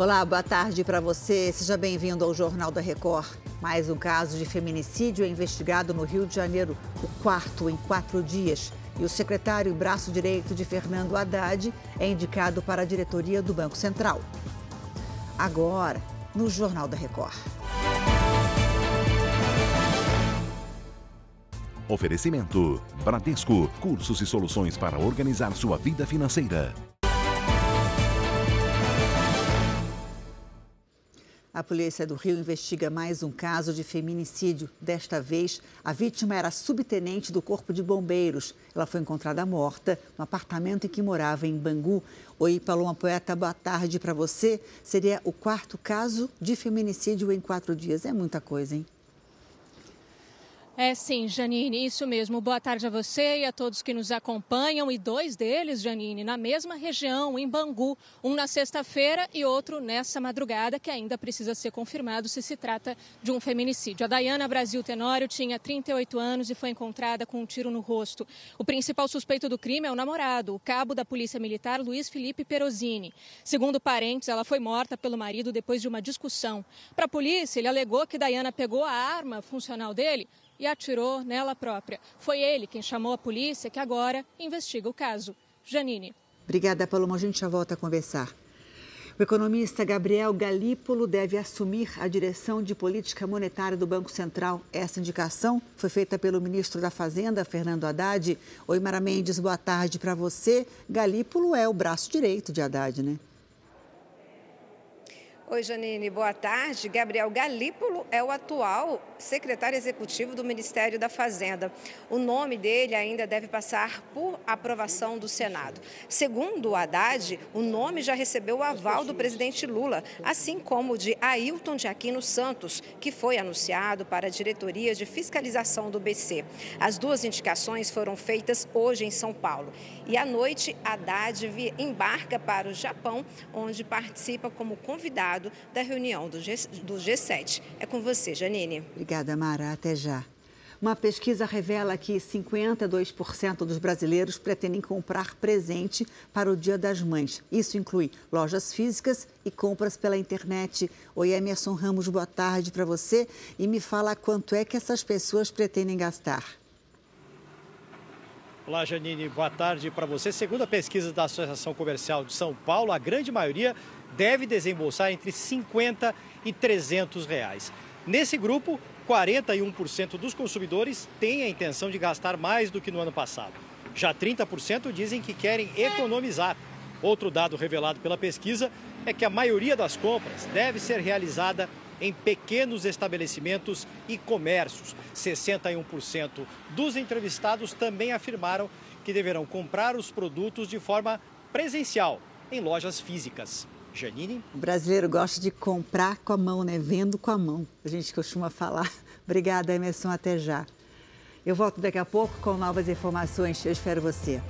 Olá, boa tarde para você. Seja bem-vindo ao Jornal da Record. Mais um caso de feminicídio é investigado no Rio de Janeiro, o quarto em quatro dias. E o secretário e braço direito de Fernando Haddad é indicado para a diretoria do Banco Central. Agora, no Jornal da Record. Oferecimento: Bradesco, cursos e soluções para organizar sua vida financeira. A polícia do Rio investiga mais um caso de feminicídio. Desta vez, a vítima era subtenente do Corpo de Bombeiros. Ela foi encontrada morta no apartamento em que morava, em Bangu. Oi, Paloma Poeta, boa tarde para você. Seria o quarto caso de feminicídio em quatro dias. É muita coisa, hein? É sim, Janine, isso mesmo. Boa tarde a você e a todos que nos acompanham. E dois deles, Janine, na mesma região, em Bangu. Um na sexta-feira e outro nessa madrugada, que ainda precisa ser confirmado se se trata de um feminicídio. A Dayana Brasil Tenório tinha 38 anos e foi encontrada com um tiro no rosto. O principal suspeito do crime é o namorado, o cabo da Polícia Militar Luiz Felipe Perosini. Segundo parentes, ela foi morta pelo marido depois de uma discussão. Para a polícia, ele alegou que Dayana pegou a arma funcional dele e atirou nela própria. Foi ele quem chamou a polícia, que agora investiga o caso. Janine. Obrigada, Paloma. A gente já volta a conversar. O economista Gabriel Galípolo deve assumir a direção de política monetária do Banco Central. Essa indicação foi feita pelo ministro da Fazenda, Fernando Haddad. Oi, Mara Mendes, boa tarde para você. Galípolo é o braço direito de Haddad, né? Oi, Janine, boa tarde. Gabriel Galípolo é o atual secretário executivo do Ministério da Fazenda. O nome dele ainda deve passar por aprovação do Senado. Segundo o Haddad, o nome já recebeu o aval do presidente Lula, assim como o de Ailton de Aquino Santos, que foi anunciado para a diretoria de fiscalização do BC. As duas indicações foram feitas hoje em São Paulo. E à noite, Haddad embarca para o Japão, onde participa como convidado da reunião do, G, do G7. É com você, Janine. Obrigada, Mara. Até já. Uma pesquisa revela que 52% dos brasileiros pretendem comprar presente para o Dia das Mães. Isso inclui lojas físicas e compras pela internet. Oi, Emerson Ramos, boa tarde para você. E me fala quanto é que essas pessoas pretendem gastar. Olá, Janine, boa tarde para você. Segundo a pesquisa da Associação Comercial de São Paulo, a grande maioria deve desembolsar entre 50 e 300 reais. Nesse grupo, 41% dos consumidores têm a intenção de gastar mais do que no ano passado. Já 30% dizem que querem economizar. Outro dado revelado pela pesquisa é que a maioria das compras deve ser realizada em pequenos estabelecimentos e comércios. 61% dos entrevistados também afirmaram que deverão comprar os produtos de forma presencial, em lojas físicas. Janine? O brasileiro gosta de comprar com a mão, né? Vendo com a mão. A gente costuma falar. Obrigada, Emerson. Até já. Eu volto daqui a pouco com novas informações. Eu espero você.